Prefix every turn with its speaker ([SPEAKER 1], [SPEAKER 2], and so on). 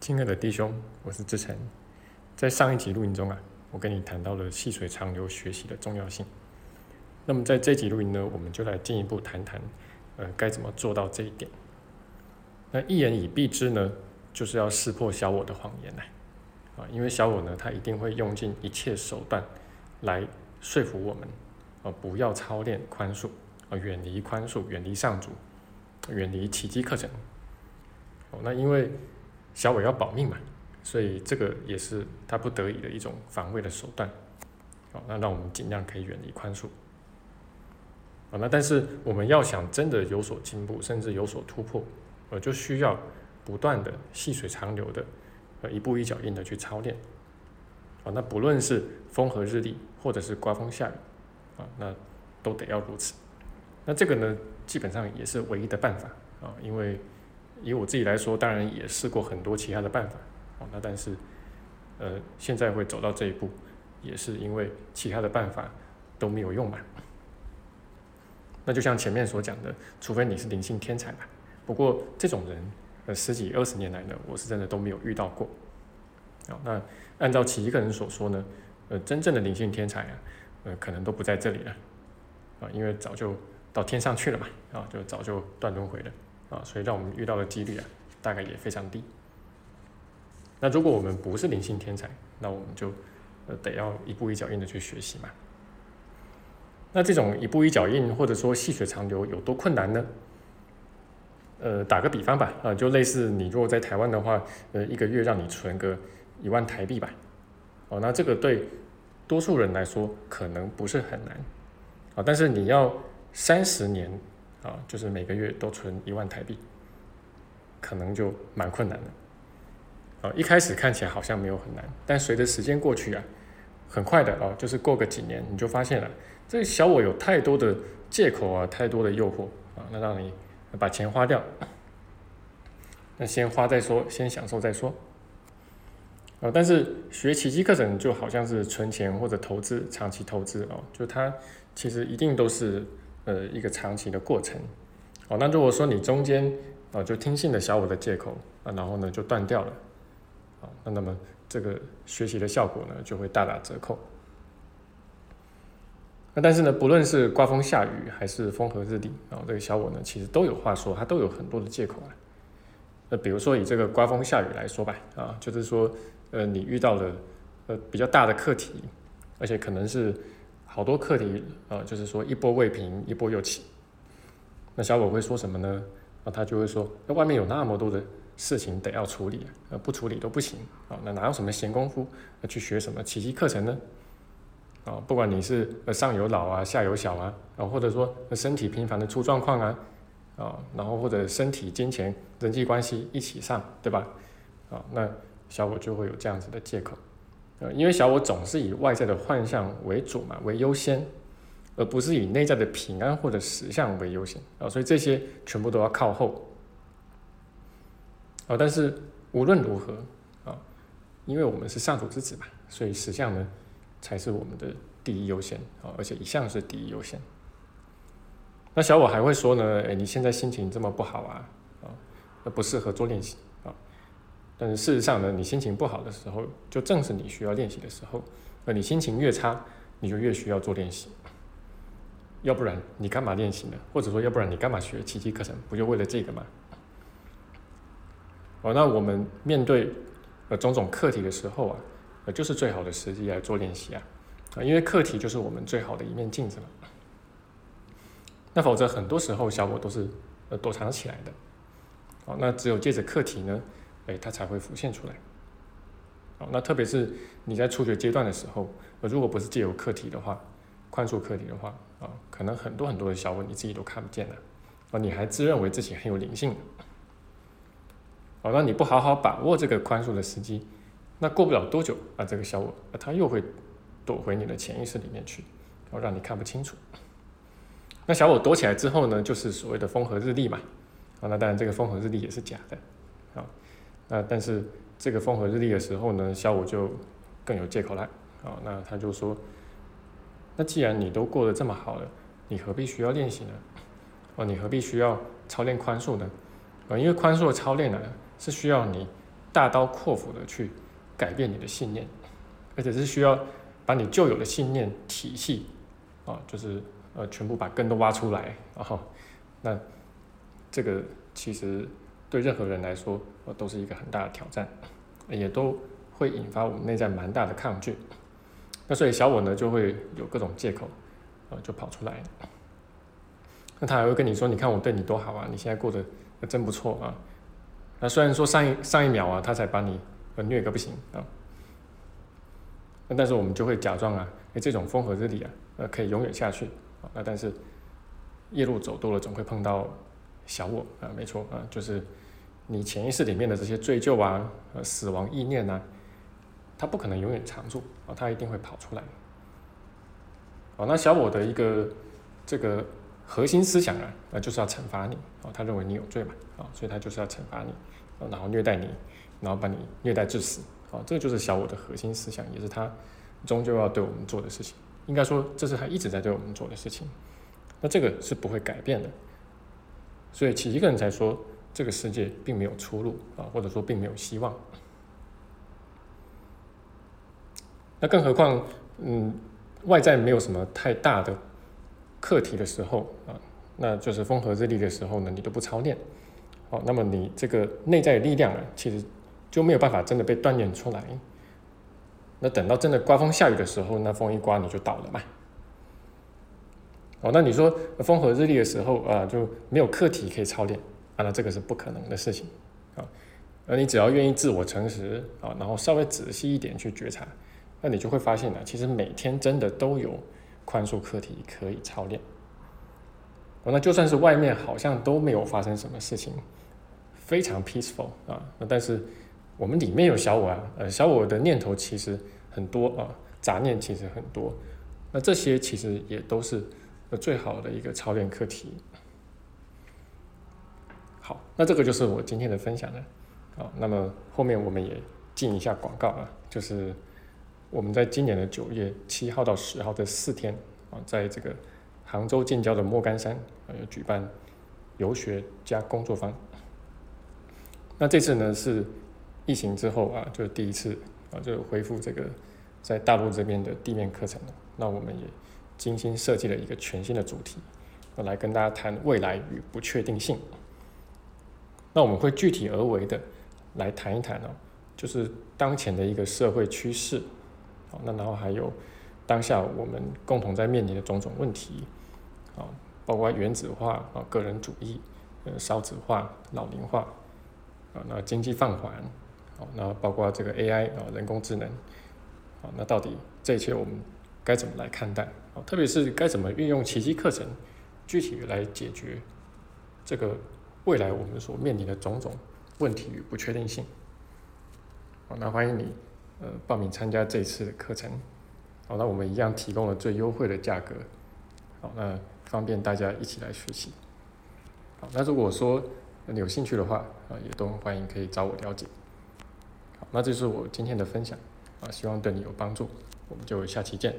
[SPEAKER 1] 亲爱的弟兄，我是志成。在上一集录音中啊，我跟你谈到了细水长流学习的重要性。那么在这集录音呢，我们就来进一步谈谈，呃，该怎么做到这一点。那一言以蔽之呢，就是要识破小我的谎言呢。啊，因为小我呢，他一定会用尽一切手段来说服我们，啊，不要操练宽恕，啊，远离宽恕，远离上主，远离奇迹课程。哦，那因为小伟要保命嘛，所以这个也是他不得已的一种防卫的手段。好，那让我们尽量可以远离宽恕。好，那但是我们要想真的有所进步，甚至有所突破，呃，就需要不断的细水长流的，呃，一步一脚印的去操练。啊，那不论是风和日丽，或者是刮风下雨，啊，那都得要如此。那这个呢，基本上也是唯一的办法啊，因为。以我自己来说，当然也试过很多其他的办法，哦，那但是，呃，现在会走到这一步，也是因为其他的办法都没有用嘛。那就像前面所讲的，除非你是灵性天才吧。不过这种人，呃，十几二十年来呢，我是真的都没有遇到过。啊，那按照其一个人所说呢，呃，真正的灵性天才啊，呃，可能都不在这里了，啊，因为早就到天上去了嘛，啊，就早就断轮回了。啊，所以让我们遇到的几率啊，大概也非常低。那如果我们不是灵性天才，那我们就呃得要一步一脚印的去学习嘛。那这种一步一脚印或者说细水长流有多困难呢？呃，打个比方吧，啊，就类似你如果在台湾的话，呃，一个月让你存个一万台币吧，哦，那这个对多数人来说可能不是很难，啊，但是你要三十年。啊，就是每个月都存一万台币，可能就蛮困难的。啊，一开始看起来好像没有很难，但随着时间过去啊，很快的啊，就是过个几年，你就发现了，这小我有太多的借口啊，太多的诱惑啊，那让你把钱花掉。那先花再说，先享受再说。啊，但是学奇迹课程就好像是存钱或者投资，长期投资哦，就它其实一定都是。呃，一个长期的过程，哦，那如果说你中间啊就听信了小我的借口啊，然后呢就断掉了，啊，那那么这个学习的效果呢就会大打折扣。那但是呢，不论是刮风下雨还是风和日丽啊，这个小我呢其实都有话说，他都有很多的借口啊。那比如说以这个刮风下雨来说吧，啊，就是说呃你遇到了呃比较大的课题，而且可能是。好多课题，呃，就是说一波未平，一波又起。那小狗会说什么呢？啊，他就会说，那外面有那么多的事情得要处理，呃，不处理都不行。啊，那哪有什么闲工夫去学什么奇迹课程呢？啊，不管你是上有老啊，下有小啊，啊，或者说身体频繁的出状况啊，啊，然后或者身体、金钱、人际关系一起上，对吧？啊，那小狗就会有这样子的借口。呃，因为小我总是以外在的幻象为主嘛，为优先，而不是以内在的平安或者实相为优先啊，所以这些全部都要靠后啊。但是无论如何啊，因为我们是上主之子嘛，所以实相呢才是我们的第一优先啊，而且一向是第一优先。那小我还会说呢，哎，你现在心情这么不好啊，啊，那不适合做练习。但是事实上呢，你心情不好的时候，就正是你需要练习的时候。而你心情越差，你就越需要做练习。要不然你干嘛练习呢？或者说，要不然你干嘛学奇迹课程？不就为了这个吗？哦，那我们面对呃种种课题的时候啊，呃，就是最好的时机来做练习啊。啊，因为课题就是我们最好的一面镜子了。那否则很多时候小我都是呃躲藏起来的。哦，那只有借着课题呢。哎，它才会浮现出来。好，那特别是你在初学阶段的时候，如果不是借由课题的话，宽恕课题的话，啊，可能很多很多的小问你自己都看不见了，啊，你还自认为自己很有灵性，好，那你不好好把握这个宽恕的时机，那过不了多久啊，这个小我，他又会躲回你的潜意识里面去，然后让你看不清楚。那小我躲起来之后呢，就是所谓的风和日丽嘛，啊，那当然这个风和日丽也是假的。啊那但是这个风和日丽的时候呢，小五就更有借口了啊。那他就说，那既然你都过得这么好了，你何必需要练习呢？哦，你何必需要操练宽恕呢？啊，因为宽恕的操练呢，是需要你大刀阔斧的去改变你的信念，而且是需要把你旧有的信念体系啊，就是呃全部把根都挖出来，然后那这个其实对任何人来说呃都是一个很大的挑战，也都会引发我们内在蛮大的抗拒。那所以小我呢就会有各种借口，呃就跑出来。那他还会跟你说：“你看我对你多好啊，你现在过得真不错啊。”那虽然说上一上一秒啊，他才把你呃虐个不行啊，那但是我们就会假装啊，哎，这种风和日丽啊，呃，可以永远下去啊。那但是夜路走多了，总会碰到小我啊，没错啊，就是你潜意识里面的这些罪疚啊、呃死亡意念呐，它不可能永远常住啊，它一定会跑出来。哦，那小我的一个这个。核心思想啊，那就是要惩罚你啊，他认为你有罪嘛啊，所以他就是要惩罚你，然后虐待你，然后把你虐待致死啊，这个就是小我的核心思想，也是他终究要对我们做的事情。应该说，这是他一直在对我们做的事情。那这个是不会改变的，所以其一个人才说这个世界并没有出路啊，或者说并没有希望。那更何况，嗯，外在没有什么太大的。课题的时候啊，那就是风和日丽的时候呢，你都不操练，好，那么你这个内在的力量啊，其实就没有办法真的被锻炼出来。那等到真的刮风下雨的时候，那风一刮你就倒了嘛。哦，那你说风和日丽的时候啊，就没有课题可以操练啊，那这个是不可能的事情啊。而你只要愿意自我诚实啊，然后稍微仔细一点去觉察，那你就会发现呢，其实每天真的都有。宽恕课题可以操练，哦，那就算是外面好像都没有发生什么事情，非常 peaceful 啊，那但是我们里面有小我啊，呃，小我的念头其实很多啊，杂念其实很多，那这些其实也都是最好的一个操练课题。好，那这个就是我今天的分享了，好，那么后面我们也进一下广告啊，就是。我们在今年的九月七号到十号这四天啊，在这个杭州近郊的莫干山啊，有举办游学加工作坊。那这次呢是疫情之后啊，就第一次啊，就恢复这个在大陆这边的地面课程了。那我们也精心设计了一个全新的主题，来跟大家谈未来与不确定性。那我们会具体而为的来谈一谈哦，就是当前的一个社会趋势。好，那然后还有当下我们共同在面临的种种问题，啊，包括原子化啊、个人主义、呃少子化、老龄化，啊，那经济放缓，好，那包括这个 AI 啊、人工智能，啊，那到底这一切我们该怎么来看待？特别是该怎么运用奇迹课程，具体来解决这个未来我们所面临的种种问题与不确定性？好，那欢迎你。呃，报名参加这次的课程，好，那我们一样提供了最优惠的价格，好，那方便大家一起来学习。好，那如果说你有兴趣的话，啊，也都欢迎可以找我了解。好，那这是我今天的分享，啊，希望对你有帮助，我们就下期见。